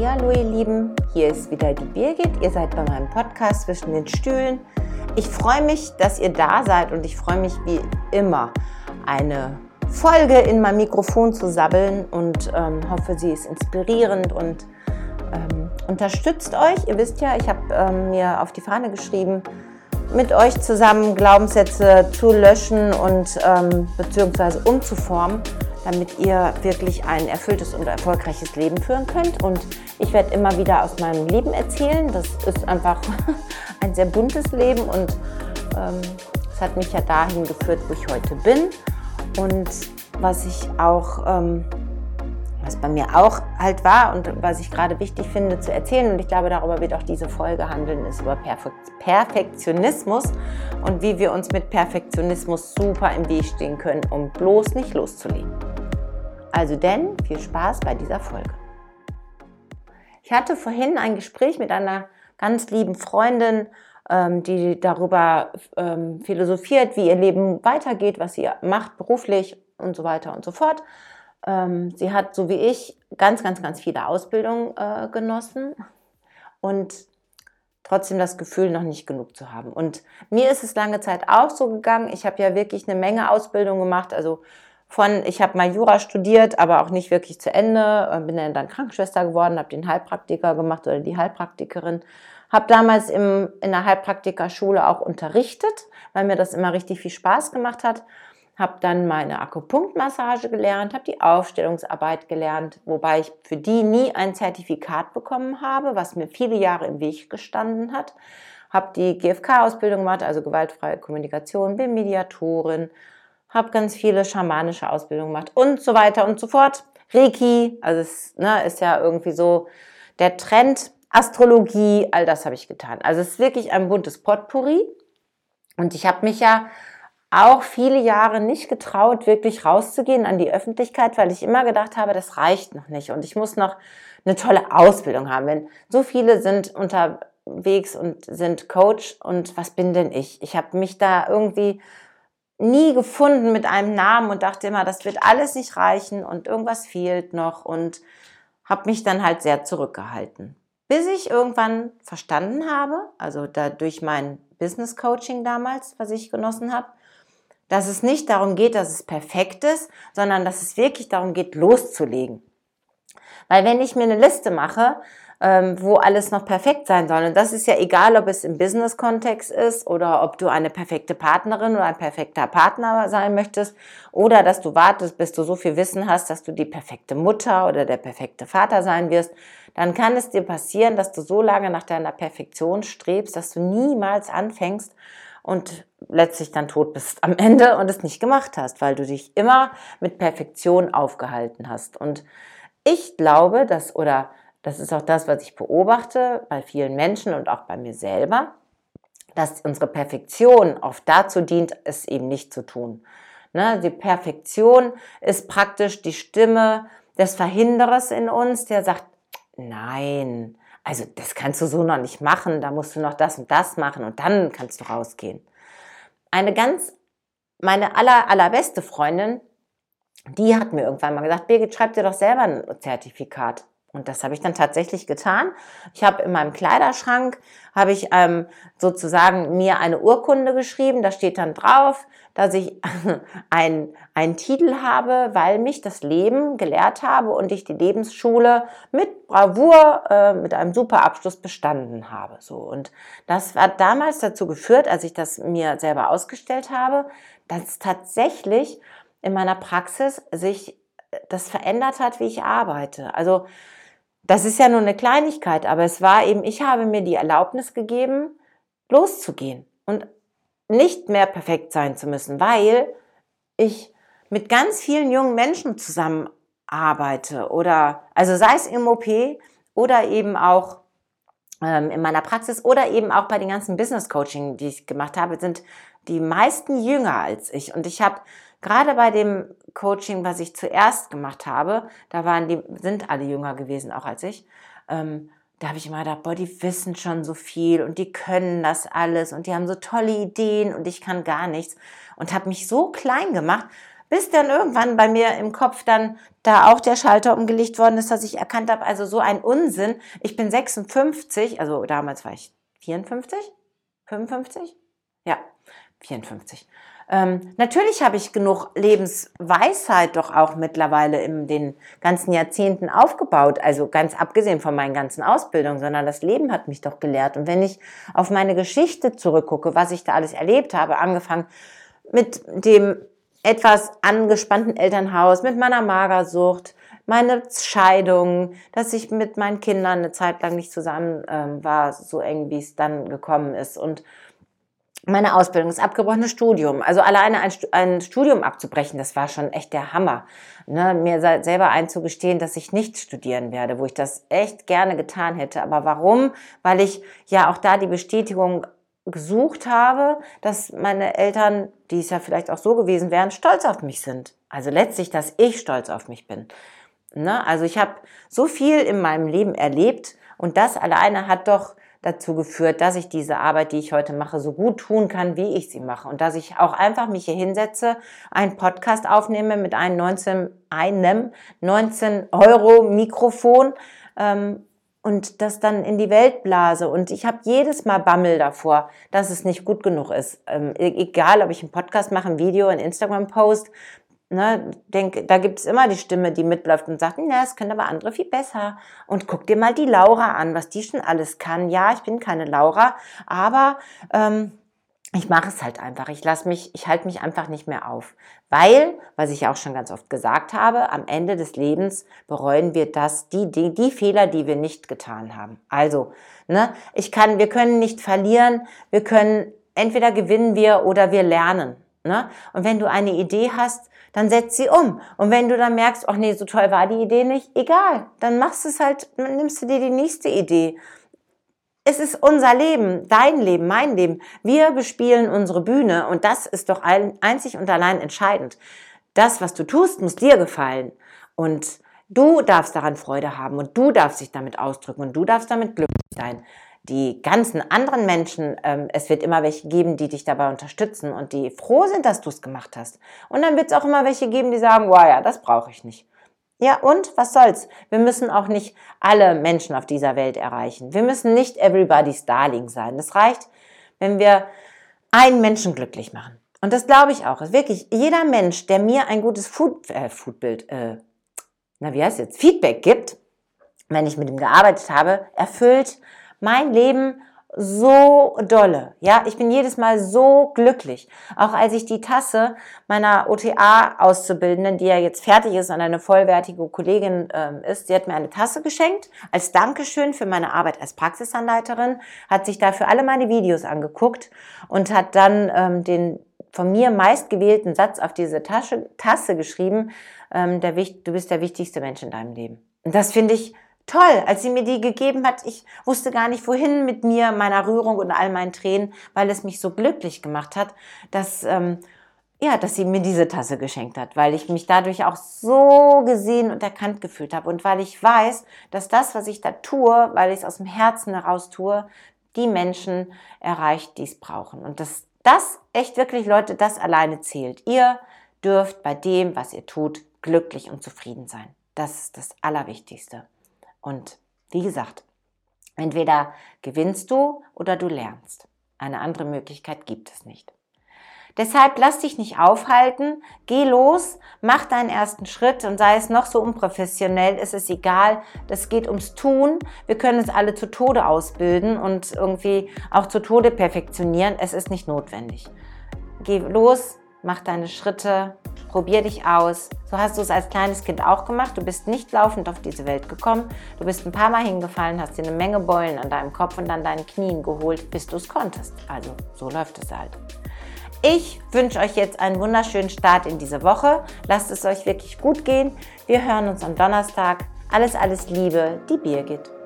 Hallo ihr Lieben, hier ist wieder die Birgit. Ihr seid bei meinem Podcast zwischen den Stühlen. Ich freue mich, dass ihr da seid und ich freue mich wie immer, eine Folge in mein Mikrofon zu sabbeln und ähm, hoffe, sie ist inspirierend und ähm, unterstützt euch. Ihr wisst ja, ich habe ähm, mir auf die Fahne geschrieben, mit euch zusammen Glaubenssätze zu löschen und ähm, beziehungsweise umzuformen damit ihr wirklich ein erfülltes und erfolgreiches Leben führen könnt. Und ich werde immer wieder aus meinem Leben erzählen. Das ist einfach ein sehr buntes Leben und ähm, es hat mich ja dahin geführt, wo ich heute bin. Und was ich auch ähm, was bei mir auch halt war und was ich gerade wichtig finde zu erzählen, und ich glaube, darüber wird auch diese Folge handeln, ist über Perfektionismus und wie wir uns mit Perfektionismus super im Weg stehen können, um bloß nicht loszulegen. Also denn, viel Spaß bei dieser Folge. Ich hatte vorhin ein Gespräch mit einer ganz lieben Freundin, ähm, die darüber ähm, philosophiert, wie ihr Leben weitergeht, was sie macht beruflich und so weiter und so fort. Ähm, sie hat, so wie ich, ganz, ganz, ganz viele Ausbildungen äh, genossen und trotzdem das Gefühl, noch nicht genug zu haben. Und mir ist es lange Zeit auch so gegangen. Ich habe ja wirklich eine Menge Ausbildung gemacht, also von, ich habe mal Jura studiert, aber auch nicht wirklich zu Ende, bin dann, dann Krankenschwester geworden, habe den Heilpraktiker gemacht oder die Heilpraktikerin, habe damals im, in der Heilpraktikerschule auch unterrichtet, weil mir das immer richtig viel Spaß gemacht hat habe dann meine Akupunktmassage gelernt, habe die Aufstellungsarbeit gelernt, wobei ich für die nie ein Zertifikat bekommen habe, was mir viele Jahre im Weg gestanden hat. Habe die GFK-Ausbildung gemacht, also gewaltfreie Kommunikation, bin Mediatorin, habe ganz viele schamanische Ausbildungen gemacht und so weiter und so fort. Reiki, also es ne, ist ja irgendwie so der Trend, Astrologie, all das habe ich getan. Also es ist wirklich ein buntes Potpourri. Und ich habe mich ja auch viele Jahre nicht getraut, wirklich rauszugehen an die Öffentlichkeit, weil ich immer gedacht habe, das reicht noch nicht und ich muss noch eine tolle Ausbildung haben. Wenn so viele sind unterwegs und sind Coach und was bin denn ich? Ich habe mich da irgendwie nie gefunden mit einem Namen und dachte immer, das wird alles nicht reichen und irgendwas fehlt noch und habe mich dann halt sehr zurückgehalten. Bis ich irgendwann verstanden habe, also durch mein Business Coaching damals, was ich genossen habe, dass es nicht darum geht, dass es perfekt ist, sondern dass es wirklich darum geht, loszulegen. Weil wenn ich mir eine Liste mache, wo alles noch perfekt sein soll, und das ist ja egal, ob es im Business-Kontext ist oder ob du eine perfekte Partnerin oder ein perfekter Partner sein möchtest oder dass du wartest, bis du so viel Wissen hast, dass du die perfekte Mutter oder der perfekte Vater sein wirst, dann kann es dir passieren, dass du so lange nach deiner Perfektion strebst, dass du niemals anfängst und letztlich dann tot bist am Ende und es nicht gemacht hast, weil du dich immer mit Perfektion aufgehalten hast. Und ich glaube, dass, oder das ist auch das, was ich beobachte bei vielen Menschen und auch bei mir selber, dass unsere Perfektion oft dazu dient, es eben nicht zu tun. Ne? Die Perfektion ist praktisch die Stimme des Verhinderers in uns, der sagt, nein, also das kannst du so noch nicht machen, da musst du noch das und das machen und dann kannst du rausgehen. Eine ganz, meine aller, allerbeste Freundin, die hat mir irgendwann mal gesagt, Birgit, schreib dir doch selber ein Zertifikat. Und das habe ich dann tatsächlich getan. Ich habe in meinem Kleiderschrank, habe ich ähm, sozusagen mir eine Urkunde geschrieben. Da steht dann drauf, dass ich einen Titel habe, weil mich das Leben gelehrt habe und ich die Lebensschule mit Bravour, äh, mit einem super Abschluss bestanden habe. So Und das hat damals dazu geführt, als ich das mir selber ausgestellt habe, dass tatsächlich in meiner Praxis sich das verändert hat, wie ich arbeite. Also das ist ja nur eine Kleinigkeit, aber es war eben, ich habe mir die Erlaubnis gegeben, loszugehen und nicht mehr perfekt sein zu müssen, weil ich mit ganz vielen jungen Menschen zusammenarbeite oder, also sei es im OP oder eben auch ähm, in meiner Praxis oder eben auch bei den ganzen Business Coaching, die ich gemacht habe, sind die meisten jünger als ich. Und ich habe gerade bei dem Coaching, was ich zuerst gemacht habe, da waren die, sind alle jünger gewesen, auch als ich. Ähm, da habe ich immer gedacht, boah, die wissen schon so viel und die können das alles und die haben so tolle Ideen und ich kann gar nichts und habe mich so klein gemacht, bis dann irgendwann bei mir im Kopf dann da auch der Schalter umgelegt worden ist, dass ich erkannt habe, also so ein Unsinn. Ich bin 56, also damals war ich 54, 55? Ja, 54. Ähm, natürlich habe ich genug Lebensweisheit doch auch mittlerweile in den ganzen Jahrzehnten aufgebaut. Also ganz abgesehen von meinen ganzen Ausbildungen, sondern das Leben hat mich doch gelehrt. Und wenn ich auf meine Geschichte zurückgucke, was ich da alles erlebt habe, angefangen mit dem etwas angespannten Elternhaus, mit meiner Magersucht, meine Scheidung, dass ich mit meinen Kindern eine Zeit lang nicht zusammen ähm, war, so eng wie es dann gekommen ist und meine Ausbildung, das abgebrochene Studium. Also alleine ein, Studium abzubrechen, das war schon echt der Hammer. Ne, mir selber einzugestehen, dass ich nicht studieren werde, wo ich das echt gerne getan hätte. Aber warum? Weil ich ja auch da die Bestätigung gesucht habe, dass meine Eltern, die es ja vielleicht auch so gewesen wären, stolz auf mich sind. Also letztlich, dass ich stolz auf mich bin. Ne? Also ich habe so viel in meinem Leben erlebt und das alleine hat doch dazu geführt, dass ich diese Arbeit, die ich heute mache, so gut tun kann, wie ich sie mache. Und dass ich auch einfach mich hier hinsetze, einen Podcast aufnehme mit einem 19, einem 19 Euro Mikrofon ähm, und das dann in die Welt blase. Und ich habe jedes Mal Bammel davor, dass es nicht gut genug ist. Ähm, e-, egal, ob ich einen Podcast mache, ein Video, ein Instagram-Post, Ne, denk, da gibt es immer die Stimme, die mitläuft und sagt, na, das können aber andere viel besser. Und guck dir mal die Laura an, was die schon alles kann. Ja, ich bin keine Laura, aber ähm, ich mache es halt einfach. Ich lasse mich, ich halte mich einfach nicht mehr auf. Weil, was ich auch schon ganz oft gesagt habe, am Ende des Lebens bereuen wir das, die, die, die Fehler, die wir nicht getan haben. Also, ne, ich kann, wir können nicht verlieren, wir können, entweder gewinnen wir oder wir lernen. Ne? Und wenn du eine Idee hast, dann setz sie um. Und wenn du dann merkst, ach nee, so toll war die Idee nicht, egal, dann machst du es halt, nimmst du dir die nächste Idee. Es ist unser Leben, dein Leben, mein Leben. Wir bespielen unsere Bühne und das ist doch einzig und allein entscheidend. Das, was du tust, muss dir gefallen. Und du darfst daran Freude haben und du darfst dich damit ausdrücken und du darfst damit glücklich sein die ganzen anderen Menschen, ähm, es wird immer welche geben, die dich dabei unterstützen und die froh sind, dass du es gemacht hast. Und dann wird es auch immer welche geben, die sagen, wow, ja, das brauche ich nicht. Ja, und was soll's? Wir müssen auch nicht alle Menschen auf dieser Welt erreichen. Wir müssen nicht everybody's darling sein. Das reicht, wenn wir einen Menschen glücklich machen. Und das glaube ich auch. Wirklich, jeder Mensch, der mir ein gutes Food, äh, Foodbild, äh, na wie heißt jetzt, Feedback gibt, wenn ich mit ihm gearbeitet habe, erfüllt mein Leben so dolle. Ja, ich bin jedes Mal so glücklich. Auch als ich die Tasse meiner OTA-Auszubildenden, die ja jetzt fertig ist und eine vollwertige Kollegin äh, ist, sie hat mir eine Tasse geschenkt als Dankeschön für meine Arbeit als Praxisanleiterin, hat sich dafür alle meine Videos angeguckt und hat dann ähm, den von mir meistgewählten Satz auf diese Tasche, Tasse geschrieben, ähm, der, du bist der wichtigste Mensch in deinem Leben. Und das finde ich toll, als sie mir die gegeben hat. Ich wusste gar nicht, wohin mit mir, meiner Rührung und all meinen Tränen, weil es mich so glücklich gemacht hat, dass, ähm, ja, dass sie mir diese Tasse geschenkt hat, weil ich mich dadurch auch so gesehen und erkannt gefühlt habe und weil ich weiß, dass das, was ich da tue, weil ich es aus dem Herzen heraus tue, die Menschen erreicht, die es brauchen. Und dass das echt wirklich, Leute, das alleine zählt. Ihr dürft bei dem, was ihr tut, glücklich und zufrieden sein. Das ist das Allerwichtigste. Und wie gesagt, entweder gewinnst du oder du lernst. Eine andere Möglichkeit gibt es nicht. Deshalb lass dich nicht aufhalten, geh los, mach deinen ersten Schritt und sei es noch so unprofessionell, ist es egal, das geht ums Tun. Wir können es alle zu Tode ausbilden und irgendwie auch zu Tode perfektionieren. Es ist nicht notwendig. Geh los, mach deine Schritte, probier dich aus. So hast du es als kleines Kind auch gemacht. Du bist nicht laufend auf diese Welt gekommen. Du bist ein paar Mal hingefallen, hast dir eine Menge Beulen an deinem Kopf und an deinen Knien geholt, bis du es konntest. Also so läuft es halt. Ich wünsche euch jetzt einen wunderschönen Start in diese Woche. Lasst es euch wirklich gut gehen. Wir hören uns am Donnerstag. Alles, alles Liebe, die Birgit.